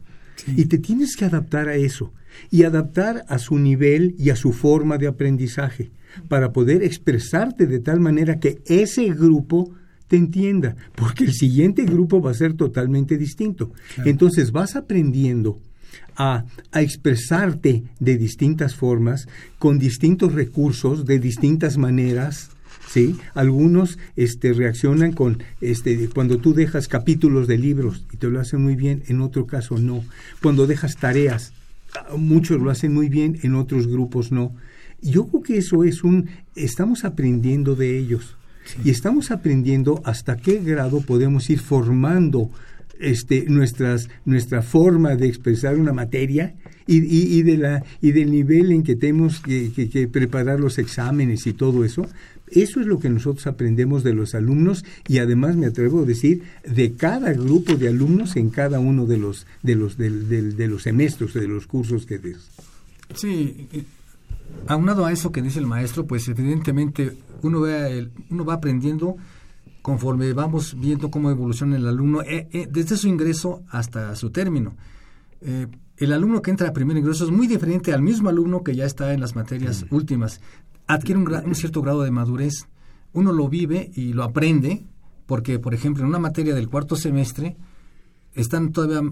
Y te tienes que adaptar a eso y adaptar a su nivel y a su forma de aprendizaje para poder expresarte de tal manera que ese grupo te entienda, porque el siguiente grupo va a ser totalmente distinto. Entonces vas aprendiendo a, a, expresarte de distintas formas, con distintos recursos, de distintas maneras. ¿sí? Algunos este, reaccionan con, este, cuando tú dejas capítulos de libros y te lo hacen muy bien, en otro caso no. Cuando dejas tareas, muchos lo hacen muy bien, en otros grupos no. Yo creo que eso es un, estamos aprendiendo de ellos. Y estamos aprendiendo hasta qué grado podemos ir formando este, nuestras, nuestra forma de expresar una materia y, y, de la, y del nivel en que tenemos que, preparar los exámenes y todo eso. Eso es lo que nosotros aprendemos de los alumnos y además me atrevo a decir de cada grupo de alumnos en cada uno de los de los de, de los semestres de los cursos que des. Sí, aunado a eso que dice el maestro, pues evidentemente uno, ve uno va aprendiendo conforme vamos viendo cómo evoluciona el alumno eh, eh, desde su ingreso hasta su término. Eh, el alumno que entra a primer ingreso es muy diferente al mismo alumno que ya está en las materias últimas. Adquiere un, un, cierto grado de madurez. Uno lo vive y lo aprende porque, por ejemplo, en una materia del cuarto semestre están todavía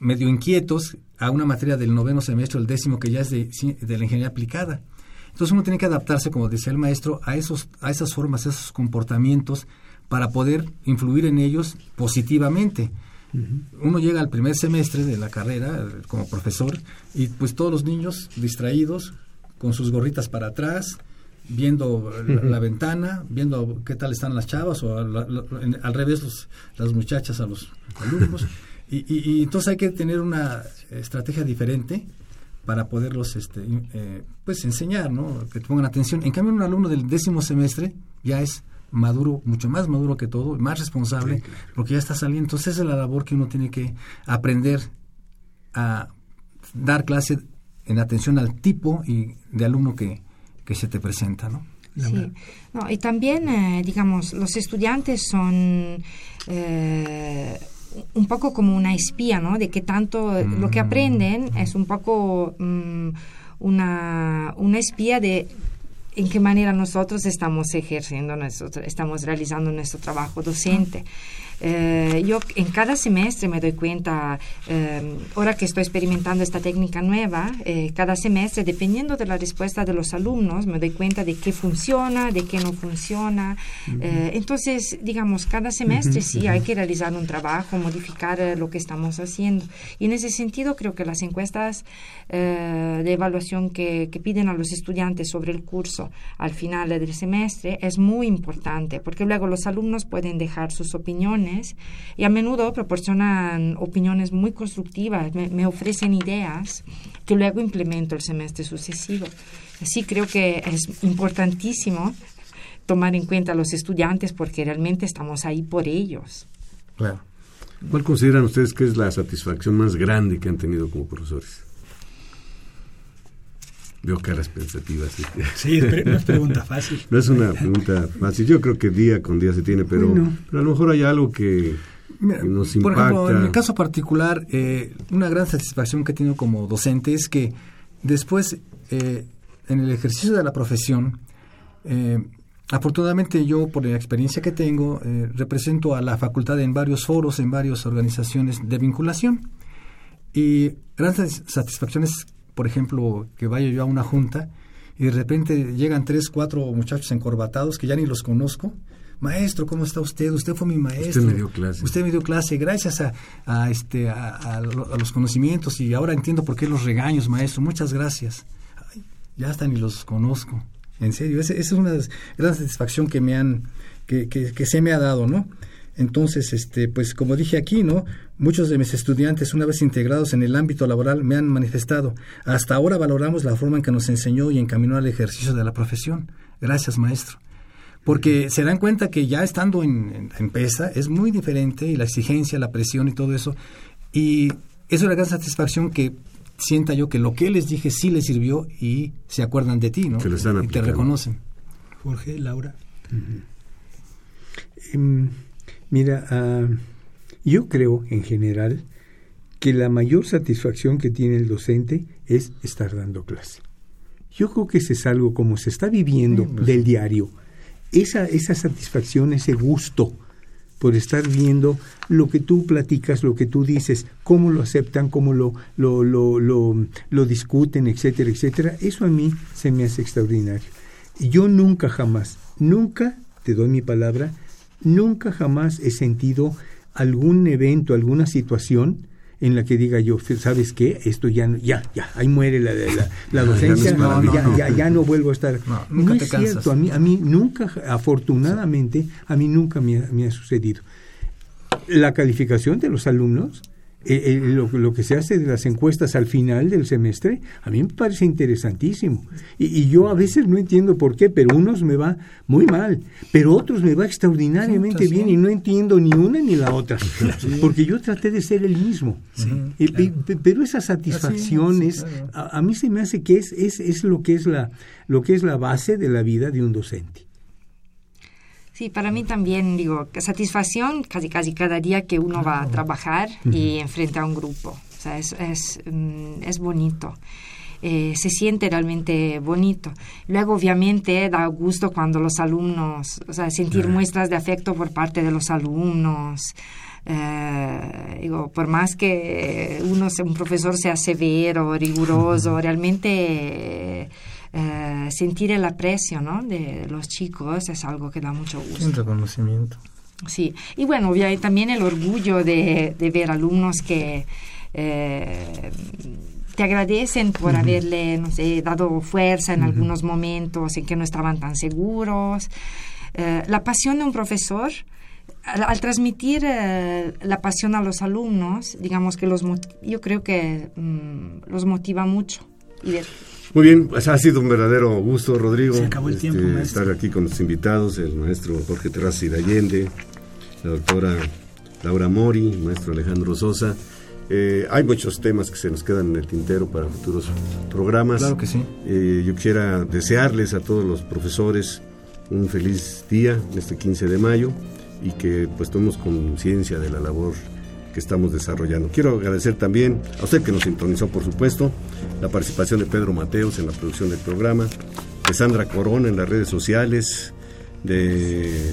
medio inquietos a una materia del noveno semestre, el décimo, que ya es de, de la ingeniería aplicada. Entonces uno tiene que adaptarse, como decía el maestro, a, esos, a esas formas, a esos comportamientos para poder influir en ellos positivamente. Uno llega al primer semestre de la carrera como profesor y pues todos los niños distraídos, con sus gorritas para atrás, viendo la, ventana, viendo qué tal están las chavas o al, revés las muchachas a los alumnos. Y, y, entonces hay que tener una estrategia diferente para poderlos este, eh, pues enseñar, ¿no? que pongan atención. En cambio, un alumno del décimo semestre ya es maduro, mucho más maduro que todo, más responsable, porque ya está saliendo. Entonces, esa es la labor que uno tiene que aprender a dar clase en atención al tipo y de alumno que, que se te presenta, ¿no? Sí. No, y también, eh, digamos, los estudiantes son eh, un poco como una espía, ¿no? De que tanto lo que aprenden es un poco mm, una, una espía de en qué manera nosotros estamos ejerciendo nuestro, estamos realizando nuestro trabajo docente. Eh, yo en cada semestre me doy cuenta, eh, ahora que estoy experimentando esta técnica nueva, eh, cada semestre, dependiendo de la respuesta de los alumnos, me doy cuenta de qué funciona, de qué no funciona. entonces, digamos, cada semestre sí hay que realizar un trabajo, modificar lo que estamos haciendo. Y en ese sentido, creo que las encuestas de evaluación que, que piden a los estudiantes sobre el curso al final del semestre es muy importante, porque luego los alumnos pueden dejar sus opiniones y a menudo proporcionan opiniones muy constructivas, me, ofrecen ideas que luego implemento el semestre sucesivo. Así creo que es importantísimo tomar en cuenta a los estudiantes porque realmente estamos ahí por ellos. Claro. ¿Cuál consideran ustedes que es la satisfacción más grande que han tenido como profesores? Veo caras pensativas. Sí, no es pregunta fácil. no es una pregunta fácil. Yo creo que día con día se tiene, pero, pero a lo mejor hay algo que, nos impacta. Por ejemplo, en mi caso particular, eh, una gran satisfacción que he tenido como docente es que después, eh, en el ejercicio de la profesión, eh, afortunadamente yo, por la experiencia que tengo, represento a la facultad en varios foros, en varias organizaciones de vinculación. Y grandes satisfacciones por ejemplo, que vaya yo a una junta y de repente llegan tres, cuatro muchachos encorbatados que ya ni los conozco. Maestro, ¿cómo está usted? Usted fue mi maestro. Usted me dio clase. Usted me dio clase. Gracias a, este, a, los conocimientos y ahora entiendo por qué los regaños, maestro. Muchas gracias. ya hasta ni los conozco. En serio, esa es una gran satisfacción que me han, que, que, que se me ha dado, ¿no? Entonces, este, pues como dije aquí, ¿no? Muchos de mis estudiantes, una vez integrados en el ámbito laboral, me han manifestado. Hasta ahora valoramos la forma en que nos enseñó y encaminó al ejercicio de la profesión. Gracias, maestro. Porque se dan cuenta que ya estando en, en, PESA es muy diferente y la exigencia, la presión y todo eso. Y es una gran satisfacción que sienta yo que lo que les dije sí les sirvió y se acuerdan de ti, ¿no? Que lo están y te reconocen. Jorge, Laura. Mira, uh, yo creo, en general, que la mayor satisfacción que tiene el docente es estar dando clase. Yo creo que ese es algo como se está viviendo pues del diario. Esa, esa satisfacción, ese gusto por estar viendo lo que tú platicas, lo que tú dices, cómo lo aceptan, cómo lo, lo, lo, lo, lo discuten, etcétera, etcétera, eso a mí se me hace extraordinario. Yo nunca jamás, nunca, te doy mi palabra, nunca jamás he sentido algún evento, alguna situación en la que diga yo, ¿sabes qué? Esto ya, ya, ya, ahí muere la, la, docencia, ya, ya, no vuelvo a estar. No, es cierto, a mí, a mí nunca, afortunadamente, a mí nunca me ha sucedido. La calificación de los alumnos eh, eh, lo, que se hace de las encuestas al final del semestre, a mí me parece interesantísimo. Y, yo a veces no entiendo por qué, pero unos me va muy mal, pero otros me va extraordinariamente bien y no entiendo ni una ni la otra, porque yo traté de ser el mismo. pero esa satisfacción es, a, mí se me hace que es, es, es, lo, que es la, lo que es la base de la vida de un docente. Sí, para mí también, digo, satisfacción casi casi cada día que uno va a trabajar y enfrenta a un grupo. O sea, es, es, mm, es bonito. Eh, se siente realmente bonito. Luego, obviamente, da gusto cuando los alumnos, o sea, sentir muestras de afecto por parte de los alumnos. Eh, digo, por más que uno, un profesor sea severo, riguroso, realmente eh, sentir el aprecio ¿no? de los chicos es algo que da mucho gusto. Un reconocimiento. Sí, y bueno, también el orgullo de, ver alumnos que eh, te agradecen por haberle, no sé, dado fuerza en algunos momentos en que no estaban tan seguros. Eh, la pasión de un profesor, al, transmitir la pasión a los alumnos, digamos que los yo creo que mm, los motiva mucho. Y muy bien, pues ha sido un verdadero gusto, Rodrigo. este, estar aquí con los invitados, el maestro Jorge Terrazzi de Allende, la doctora Laura Mori, el maestro Alejandro Sosa. Eh, hay muchos temas que se nos quedan en el tintero para futuros programas. Claro que sí. Eh, yo quisiera desearles a todos los profesores un feliz día, este 15 de mayo, y que pues tomemos conciencia de la labor que estamos desarrollando. Quiero agradecer también a usted que nos sintonizó, por supuesto, la participación de Pedro Mateos en la producción del programa, de Sandra Corona en las redes sociales, de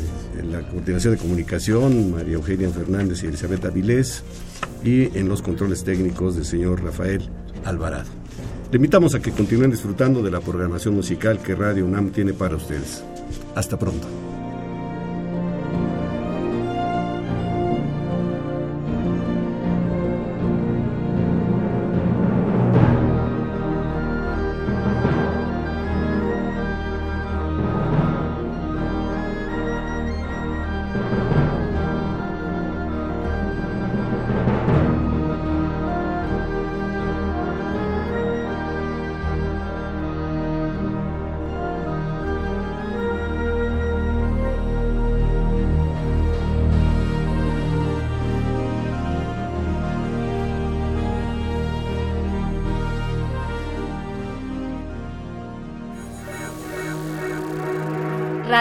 la coordinación de comunicación, María Eugenia Fernández y Elizabeth Avilés, y en los controles técnicos del señor Rafael Alvarado. Le invitamos a que continúen disfrutando de la programación musical que Radio UNAM tiene para ustedes. Hasta pronto.